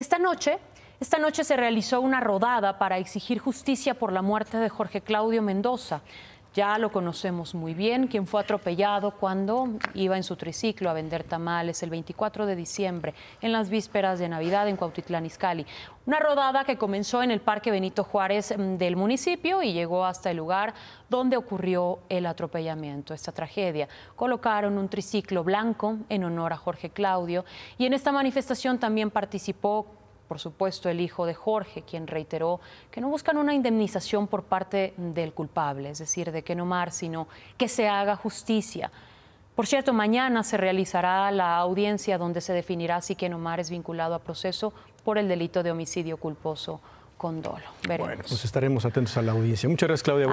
Esta noche, esta noche se realizó una rodada para exigir justicia por la muerte de Jorge Claudio Mendoza. Ya lo conocemos muy bien, quien fue atropellado cuando iba en su triciclo a vender tamales el 24 de diciembre, en las vísperas de Navidad en Cuautitlán Izcalli. Una rodada que comenzó en el Parque Benito Juárez mm, del municipio y llegó hasta el lugar donde ocurrió el atropellamiento, esta tragedia. Colocaron un triciclo blanco en honor a Jorge Claudio y en esta manifestación también participó por supuesto, el hijo de Jorge, quien reiteró que no buscan una indemnización por parte del culpable, es decir, de Ken Omar, sino que se haga justicia. Por cierto, mañana se realizará la audiencia donde se definirá si Ken Omar es vinculado a proceso por el delito de homicidio culposo con dolo. Veremos. Bueno, pues estaremos atentos a la audiencia. Muchas gracias, Claudia.